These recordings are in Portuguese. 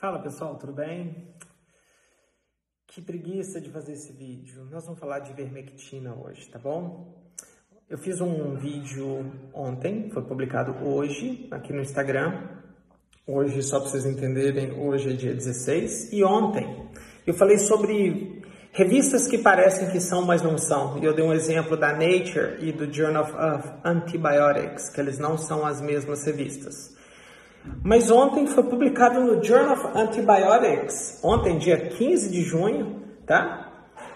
Fala pessoal, tudo bem? Que preguiça de fazer esse vídeo. Nós vamos falar de ivermectina hoje, tá bom? Eu fiz um vídeo ontem, foi publicado hoje aqui no Instagram. Hoje, só para vocês entenderem, hoje é dia 16. E ontem eu falei sobre revistas que parecem que são, mas não são. E eu dei um exemplo da Nature e do Journal of Antibiotics, que eles não são as mesmas revistas. Mas ontem foi publicado no Journal of Antibiotics, ontem, dia 15 de junho, tá?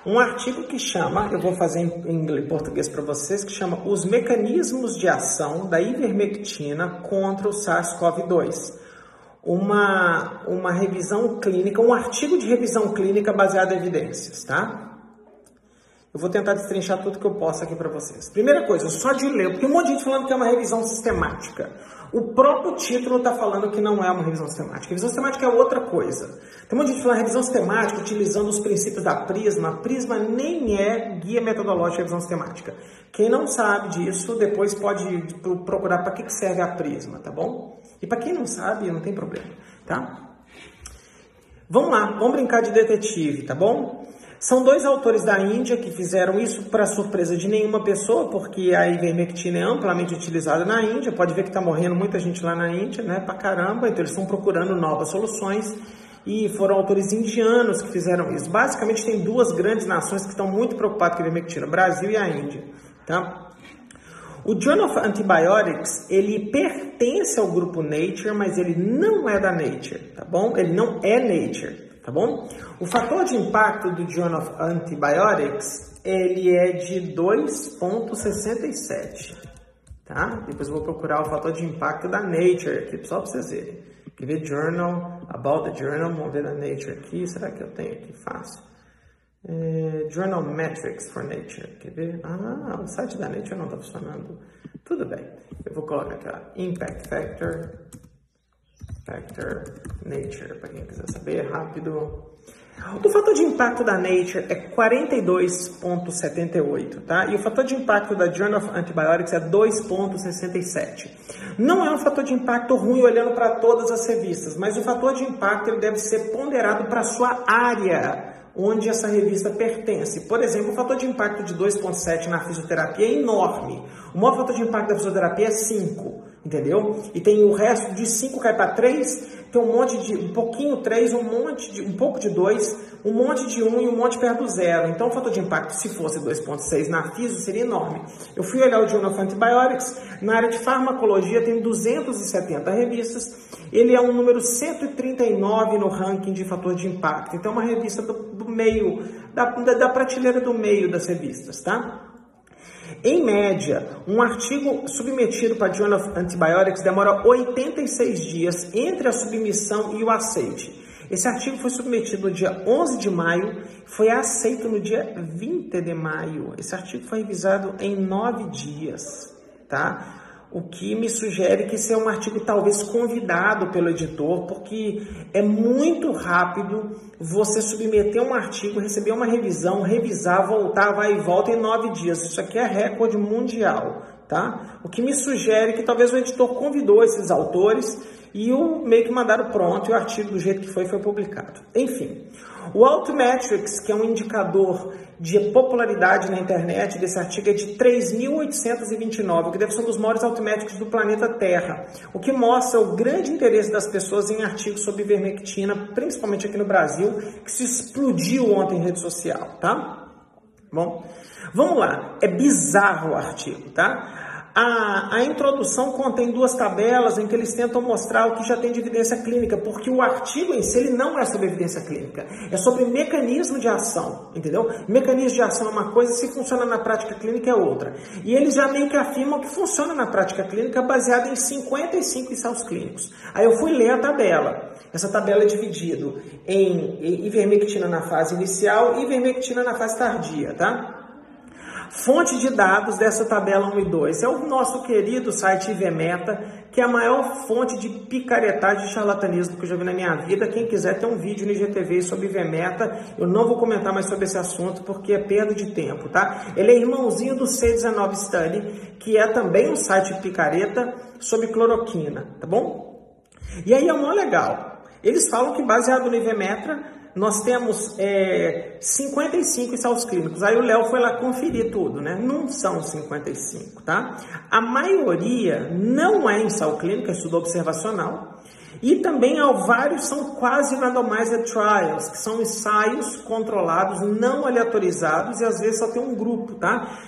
Um artigo que chama, eu vou fazer em, inglês, português para vocês, que chama Os Mecanismos de Ação da Ivermectina contra o SARS-CoV-2. Uma, uma revisão clínica, um artigo de revisão clínica baseado em evidências, tá? Eu vou tentar destrinchar tudo que eu posso aqui para vocês. Primeira coisa, só de ler, porque um monte de gente falando que é uma revisão sistemática. O próprio título está falando que não é uma revisão sistemática. Revisão sistemática é outra coisa. Tem um monte de gente falando revisão sistemática utilizando os princípios da Prisma. A Prisma nem é guia metodológica de revisão sistemática. Quem não sabe disso, depois pode procurar para que serve a Prisma, tá bom? E para quem não sabe, não tem problema, tá? Vamos lá, vamos brincar de detetive, tá bom? São dois autores da Índia que fizeram isso para surpresa de nenhuma pessoa, porque a ivermectina é amplamente utilizada na Índia. Pode ver que está morrendo muita gente lá na Índia, né? Pra caramba. Então eles estão procurando novas soluções e foram autores indianos que fizeram isso. Basicamente tem duas grandes nações que estão muito preocupadas com a ivermectina, Brasil e a Índia, tá? O Journal of Antibiotics, ele pertence ao grupo Nature, mas ele não é da Nature, tá bom? Ele não é Nature tá bom? O fator de impacto do Journal of Antibiotics, ele é de 2.67, tá? Depois eu vou procurar o fator de impacto da Nature aqui, só para vocês verem. Quer ver Journal, About the Journal, vamos ver da Nature aqui, será que eu tenho aqui fácil? É, Journal Metrics for Nature, quer ver? Ah, o site da Nature não está funcionando. Tudo bem, eu vou colocar aqui, ó, Impact Factor, Factor Nature, para quem quiser saber, rápido. O fator de impacto da Nature é 42,78, tá? E o fator de impacto da Journal of Antibiotics é 2,67. Não é um fator de impacto ruim olhando para todas as revistas, mas o fator de impacto ele deve ser ponderado para a sua área onde essa revista pertence. Por exemplo, o fator de impacto de 2,7 na fisioterapia é enorme. O maior fator de impacto da fisioterapia é 5 entendeu? E tem o resto de 5 cai para 3, tem um monte de, um pouquinho 3, um monte de, um pouco de 2, um monte de 1 um, e um monte perto do zero. Então o fator de impacto, se fosse 2.6 na FISO, seria enorme. Eu fui olhar o Journal of Antibiotics, na área de farmacologia tem 270 revistas, ele é um número 139 no ranking de fator de impacto. Então é uma revista do, do meio, da, da, da prateleira do meio das revistas, tá? Em média, um artigo submetido para Journal of Antibiotics demora 86 dias entre a submissão e o aceite. Esse artigo foi submetido no dia 11 de maio, foi aceito no dia 20 de maio. Esse artigo foi revisado em nove dias, tá? O que me sugere que esse é um artigo talvez convidado pelo editor, porque é muito rápido você submeter um artigo, receber uma revisão, revisar, voltar, vai e volta em nove dias. Isso aqui é recorde mundial, tá? O que me sugere que talvez o editor convidou esses autores e o meio que mandaram pronto e o artigo do jeito que foi foi publicado. Enfim, o Altmetrics, que é um indicador de popularidade na internet desse artigo é de 3.829, que deve ser um dos maiores altimétricos do planeta Terra, o que mostra o grande interesse das pessoas em artigos sobre ivermectina, principalmente aqui no Brasil, que se explodiu ontem em rede social, tá? Bom, vamos lá, é bizarro o artigo, tá? A, a introdução contém duas tabelas em que eles tentam mostrar o que já tem de evidência clínica, porque o artigo em si ele não é sobre evidência clínica, é sobre mecanismo de ação, entendeu? Mecanismo de ação é uma coisa, se funciona na prática clínica é outra. E eles já meio que afirmam que funciona na prática clínica baseado em 55 ensaios clínicos. Aí eu fui ler a tabela. Essa tabela é dividida em ivermectina na fase inicial e ivermectina na fase tardia, tá? Fonte de dados dessa tabela 1 e 2 é o nosso querido site IVMeta, que é a maior fonte de picaretagem e charlatanismo que eu já vi na minha vida. Quem quiser ter um vídeo no IGTV sobre IVMeta, eu não vou comentar mais sobre esse assunto porque é perda de tempo, tá? Ele é irmãozinho do C19 Study, que é também um site picareta sobre cloroquina, tá bom? E aí é mó legal. Eles falam que baseado no Ivermetra, nós temos é, 55 ensaios clínicos. Aí o Léo foi lá conferir tudo, né? Não são 55, tá? A maioria não é ensaio clínico, é estudo observacional. E também vários são quase randomized trials, que são ensaios controlados, não aleatorizados e às vezes só tem um grupo, tá?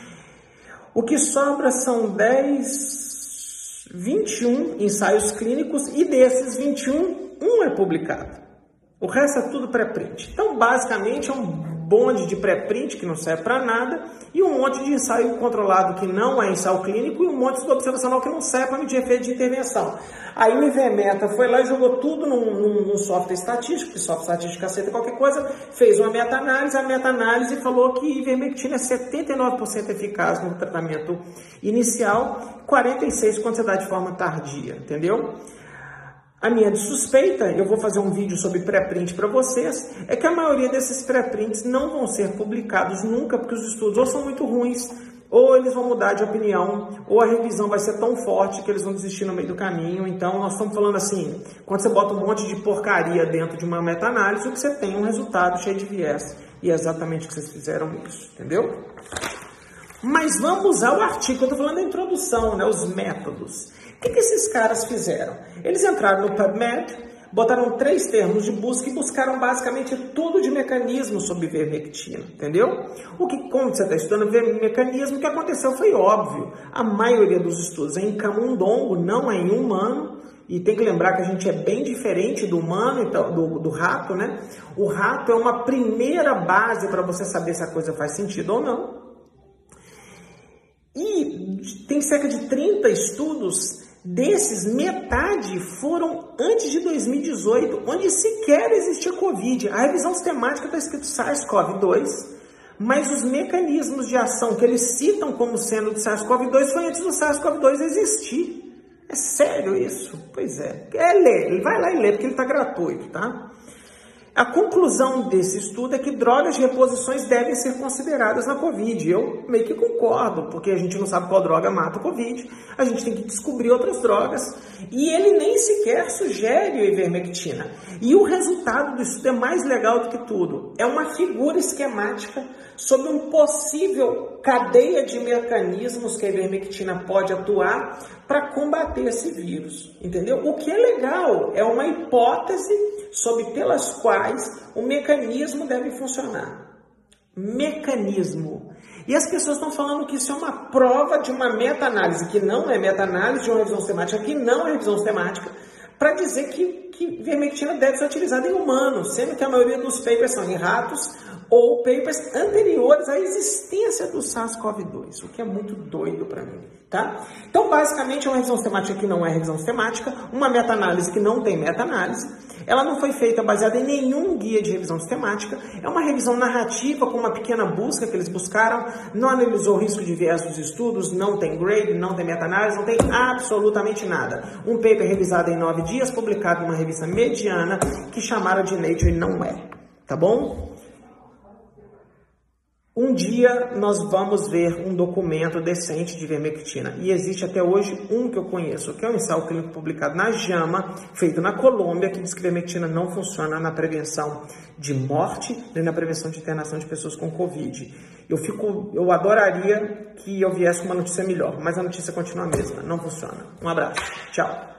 O que sobra são 10, 21 ensaios clínicos e desses 21, um é publicado. O resto é tudo pré-print. Então, basicamente, é um bonde de pré-print que não serve para nada e um monte de ensaio controlado que não é ensaio clínico e um monte de observacional que não serve para medir efeito de intervenção. Aí o IVMeta foi lá e jogou tudo num, num, num software estatístico, que software estatístico aceita qualquer coisa, fez uma meta-análise, a meta-análise falou que ivermectina é 79% eficaz no tratamento inicial, 46% quando você dá de forma tardia, entendeu? A minha suspeita, eu vou fazer um vídeo sobre pré-print para vocês, é que a maioria desses pré-prints não vão ser publicados nunca, porque os estudos ou são muito ruins, ou eles vão mudar de opinião, ou a revisão vai ser tão forte que eles vão desistir no meio do caminho. Então, nós estamos falando assim, quando você bota um monte de porcaria dentro de uma meta-análise, o que você tem é um resultado cheio de viés. E é exatamente o que vocês fizeram isso, entendeu? Mas vamos ao artigo, eu estou falando da introdução, né, os métodos. O que, que esses caras fizeram? Eles entraram no PubMed, botaram três termos de busca e buscaram basicamente tudo de mecanismo sobre vermectina, entendeu? O que, como você está estudando mecanismo, o que aconteceu foi óbvio. A maioria dos estudos é em camundongo, não é em humano, e tem que lembrar que a gente é bem diferente do humano, então, do, do rato, né? O rato é uma primeira base para você saber se a coisa faz sentido ou não. E tem cerca de 30 estudos Desses, metade foram antes de 2018, onde sequer existia Covid. A revisão sistemática está escrito SARS-CoV-2, mas os mecanismos de ação que eles citam como sendo do SARS-CoV-2 foi antes do SARS-CoV-2 existir. É sério isso? Pois é. É ler, vai lá e lê, porque ele está gratuito, tá? A conclusão desse estudo é que drogas de reposições devem ser consideradas na Covid. Eu meio que concordo, porque a gente não sabe qual droga mata o Covid, a gente tem que descobrir outras drogas, e ele nem sequer sugere a ivermectina. E o resultado do estudo é mais legal do que tudo. É uma figura esquemática sobre um possível cadeia de mecanismos que a ivermectina pode atuar para combater esse vírus, entendeu? O que é legal é uma hipótese sobre pelas quais o mecanismo deve funcionar. Mecanismo. E as pessoas estão falando que isso é uma prova de uma meta-análise, que não é meta-análise de uma revisão sistemática, que não é revisão sistemática, para dizer que, que vermectina deve ser utilizada em humanos, sendo que a maioria dos papers são em ratos ou papers anteriores à existência do SARS-CoV-2, o que é muito doido para mim, tá? Então, basicamente, é uma revisão sistemática que não é revisão sistemática, uma meta-análise que não tem meta-análise, ela não foi feita baseada em nenhum guia de revisão sistemática, é uma revisão narrativa com uma pequena busca que eles buscaram, não analisou o risco de viés dos estudos, não tem grade, não tem meta-análise, não tem absolutamente nada. Um paper revisado em nove dias, publicado em uma revista mediana, que chamaram de Nature e não é, tá bom? Um dia nós vamos ver um documento decente de vermectina. E existe até hoje um que eu conheço, que é um ensaio clínico publicado na JAMA, feito na Colômbia, que diz que vermectina não funciona na prevenção de morte, nem na prevenção de internação de pessoas com Covid. Eu fico, eu adoraria que eu viesse com uma notícia melhor, mas a notícia continua a mesma, não funciona. Um abraço, tchau.